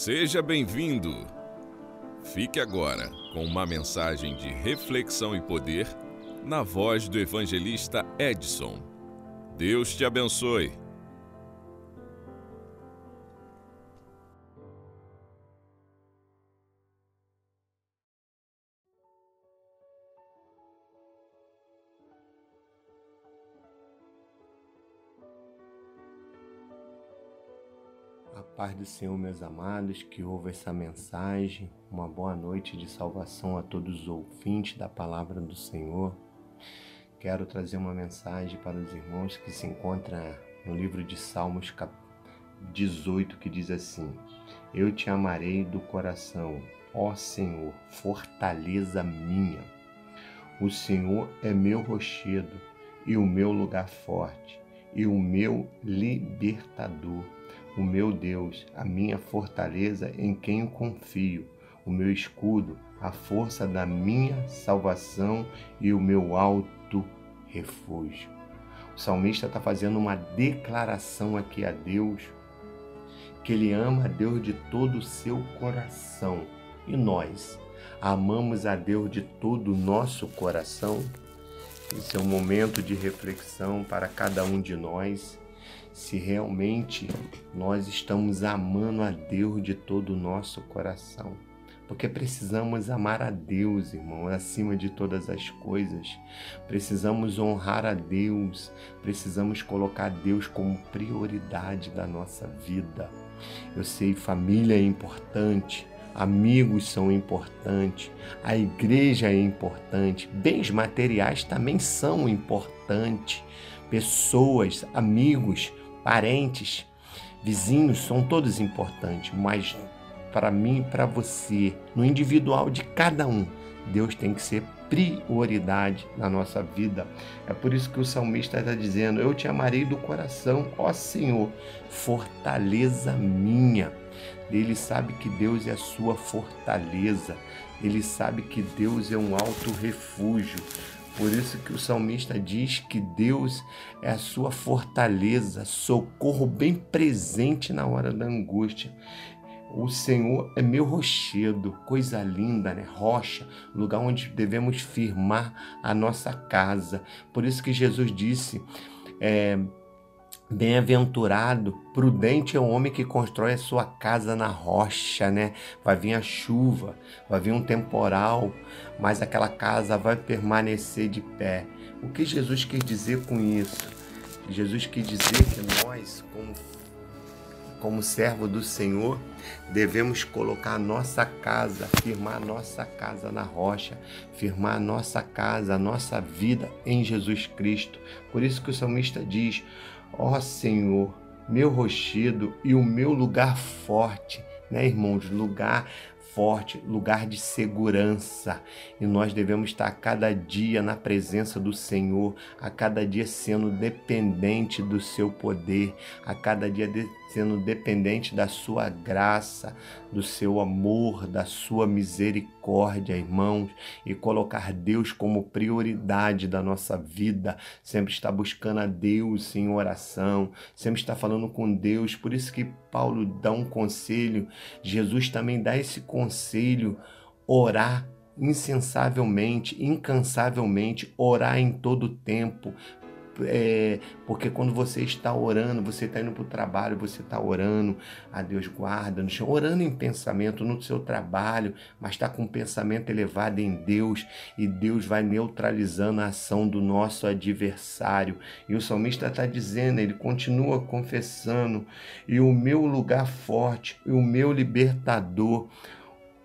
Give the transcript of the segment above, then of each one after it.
Seja bem-vindo. Fique agora com uma mensagem de reflexão e poder na voz do evangelista Edson. Deus te abençoe. Paz do Senhor, meus amados, que ouve essa mensagem. Uma boa noite de salvação a todos os ouvintes da palavra do Senhor. Quero trazer uma mensagem para os irmãos que se encontra no livro de Salmos, cap 18, que diz assim: Eu te amarei do coração, ó Senhor, fortaleza minha. O Senhor é meu rochedo e o meu lugar forte, e o meu libertador o meu Deus, a minha fortaleza em quem eu confio, o meu escudo, a força da minha salvação e o meu alto refúgio. O salmista está fazendo uma declaração aqui a Deus, que ele ama a Deus de todo o seu coração. E nós amamos a Deus de todo o nosso coração? Esse é um momento de reflexão para cada um de nós se realmente nós estamos amando a Deus de todo o nosso coração. Porque precisamos amar a Deus, irmão, acima de todas as coisas. Precisamos honrar a Deus, precisamos colocar Deus como prioridade da nossa vida. Eu sei, família é importante, amigos são importantes, a igreja é importante, bens materiais também são importantes, pessoas, amigos, parentes, vizinhos, são todos importantes, mas para mim e para você, no individual de cada um, Deus tem que ser prioridade na nossa vida. É por isso que o salmista está dizendo: Eu te amarei do coração, ó Senhor, fortaleza minha. Ele sabe que Deus é a sua fortaleza, ele sabe que Deus é um alto refúgio. Por isso que o salmista diz que Deus é a sua fortaleza, socorro bem presente na hora da angústia. O Senhor é meu rochedo, coisa linda, né? Rocha, lugar onde devemos firmar a nossa casa. Por isso que Jesus disse: é, Bem-aventurado, prudente é o homem que constrói a sua casa na rocha, né? Vai vir a chuva, vai vir um temporal, mas aquela casa vai permanecer de pé. O que Jesus quis dizer com isso? Jesus quis dizer que nós, como, como servo do Senhor, devemos colocar a nossa casa, firmar a nossa casa na rocha, firmar a nossa casa, a nossa vida em Jesus Cristo. Por isso que o salmista diz: Ó Senhor, meu rochedo e o meu lugar forte, né, irmãos? Lugar forte, lugar de segurança. E nós devemos estar a cada dia na presença do Senhor, a cada dia sendo dependente do seu poder, a cada dia sendo dependente da sua graça, do seu amor, da sua misericórdia, irmãos, e colocar Deus como prioridade da nossa vida, sempre estar buscando a Deus em oração, sempre estar falando com Deus. Por isso que Paulo dá um conselho, Jesus também dá esse conselho, orar insensavelmente, incansavelmente, orar em todo tempo, é, porque quando você está orando, você está indo para o trabalho, você está orando, a Deus guarda, no chão, orando em pensamento no seu trabalho, mas está com um pensamento elevado em Deus e Deus vai neutralizando a ação do nosso adversário. E o salmista está dizendo, ele continua confessando, e o meu lugar forte, e o meu libertador,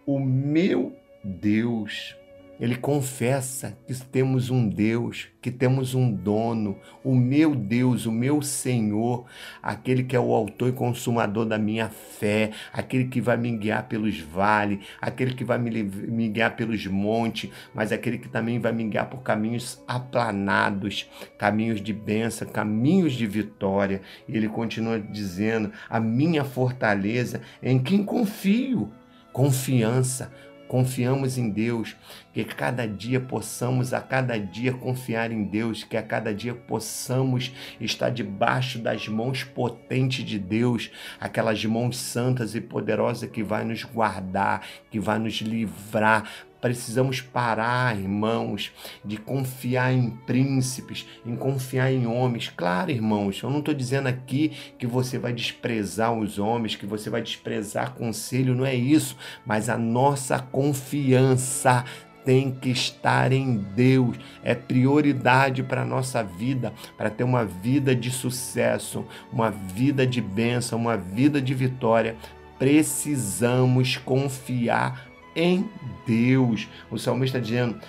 o meu Deus. Ele confessa que temos um Deus, que temos um dono, o meu Deus, o meu Senhor, aquele que é o autor e consumador da minha fé, aquele que vai me guiar pelos vales, aquele que vai me, guiar pelos montes, mas aquele que também vai me guiar por caminhos aplanados, caminhos de bênção, caminhos de vitória. E ele continua dizendo: a minha fortaleza em quem confio confiança, confiamos em Deus, que cada dia possamos a cada dia confiar em Deus, que a cada dia possamos estar debaixo das mãos potentes de Deus, aquelas mãos santas e poderosas que vai nos guardar, que vai nos livrar Precisamos parar, irmãos, de confiar em príncipes, em confiar em homens. Claro, irmãos, eu não estou dizendo aqui que você vai desprezar os homens, que você vai desprezar conselho, não é isso. Mas a nossa confiança tem que estar em Deus, é prioridade para a nossa vida, para ter uma vida de sucesso, uma vida de bênção, uma vida de vitória. Precisamos confiar em Deus. O salmista dizendo: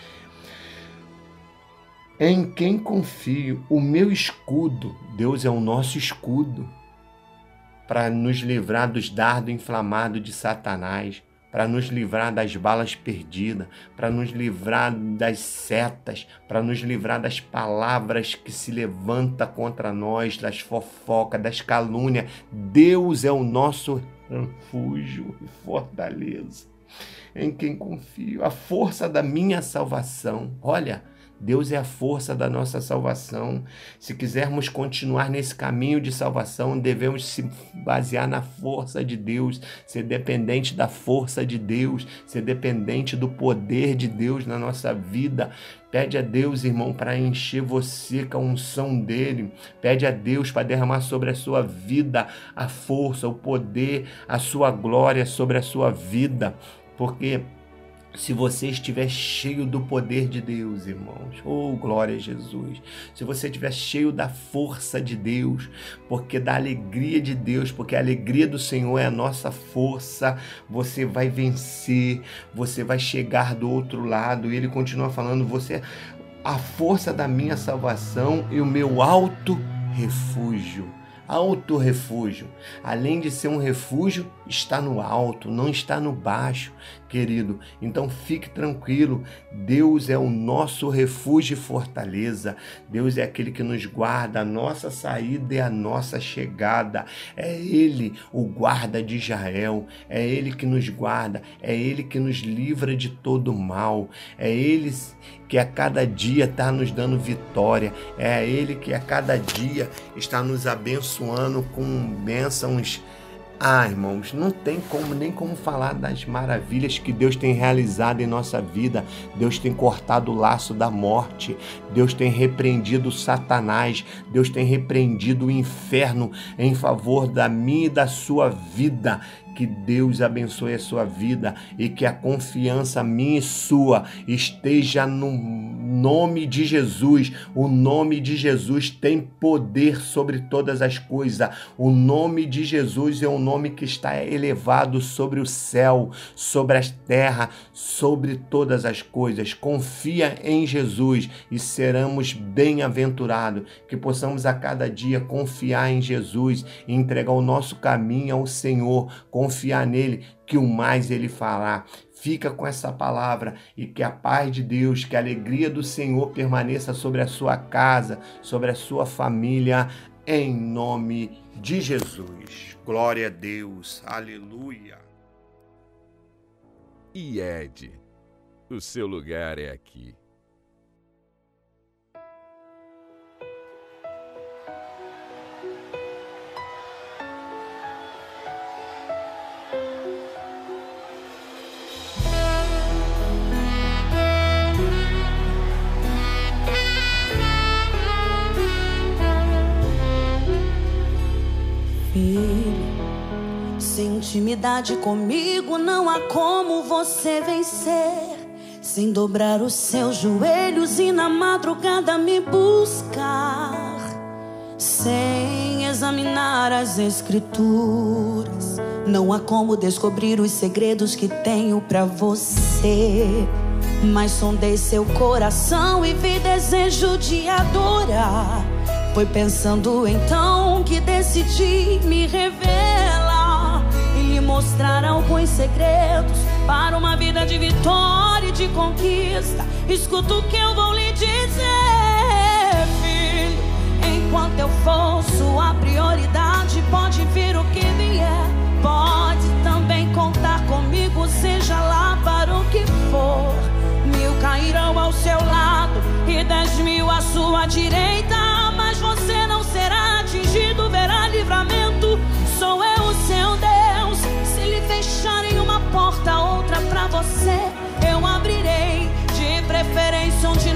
em quem confio, o meu escudo. Deus é o nosso escudo para nos livrar dos dardos inflamados de Satanás, para nos livrar das balas perdidas, para nos livrar das setas, para nos livrar das palavras que se levanta contra nós, das fofocas, das calúnias. Deus é o nosso refúgio e fortaleza em quem confio, a força da minha salvação. Olha, Deus é a força da nossa salvação. Se quisermos continuar nesse caminho de salvação, devemos se basear na força de Deus, ser dependente da força de Deus, ser dependente do poder de Deus na nossa vida. Pede a Deus, irmão, para encher você com a unção dele. Pede a Deus para derramar sobre a sua vida a força, o poder, a sua glória sobre a sua vida. Porque se você estiver cheio do poder de Deus, irmãos, oh glória a Jesus. Se você estiver cheio da força de Deus, porque da alegria de Deus, porque a alegria do Senhor é a nossa força, você vai vencer, você vai chegar do outro lado. E ele continua falando: você a força da minha salvação e o meu alto refúgio alto refúgio. Além de ser um refúgio, está no alto, não está no baixo, querido. Então fique tranquilo, Deus é o nosso refúgio e fortaleza. Deus é aquele que nos guarda a nossa saída e a nossa chegada. É Ele o guarda de Israel, é Ele que nos guarda, é Ele que nos livra de todo mal, é Ele que a cada dia está nos dando vitória, é Ele que a cada dia está nos abençoando com bênçãos ah, irmãos, não tem como nem como falar das maravilhas que Deus tem realizado em nossa vida. Deus tem cortado o laço da morte. Deus tem repreendido Satanás. Deus tem repreendido o inferno em favor da minha e da sua vida. Que Deus abençoe a sua vida e que a confiança minha e sua esteja no nome de Jesus. O nome de Jesus tem poder sobre todas as coisas. O nome de Jesus é um nome que está elevado sobre o céu, sobre a terra, sobre todas as coisas. Confia em Jesus e seremos bem-aventurados. Que possamos a cada dia confiar em Jesus e entregar o nosso caminho ao Senhor confiar nele, que o mais ele fará. Fica com essa palavra e que a paz de Deus, que a alegria do Senhor permaneça sobre a sua casa, sobre a sua família, em nome de Jesus. Glória a Deus. Aleluia. E Ed, o seu lugar é aqui. Intimidade comigo não há como você vencer. Sem dobrar os seus joelhos e na madrugada me buscar. Sem examinar as escrituras, não há como descobrir os segredos que tenho para você. Mas sondei seu coração e vi desejo de adorar. Foi pensando então que decidi me revelar mostrar alguns segredos para uma vida de vitória e de conquista. Escuta o que eu vou lhe dizer, filho. Enquanto eu for sua prioridade, pode vir o que vier. Pode também contar comigo, seja lá para o que for. Mil cairão ao seu lado e dez mil à sua direita.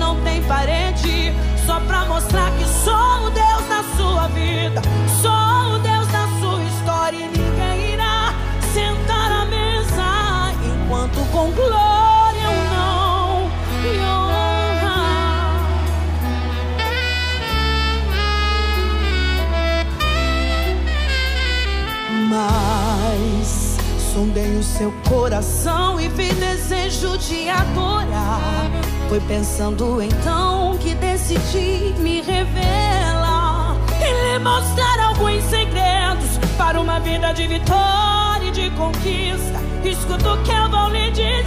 Não tem parede, só para mostrar que sou o Deus da sua vida. Sou sondei o seu coração e vi desejo de adorar. Foi pensando então que decidi me revelar e lhe mostrar alguns segredos para uma vida de vitória e de conquista. Escuta o que eu vou lhe dizer.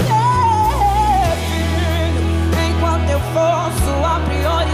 Enquanto eu for sua prioridade,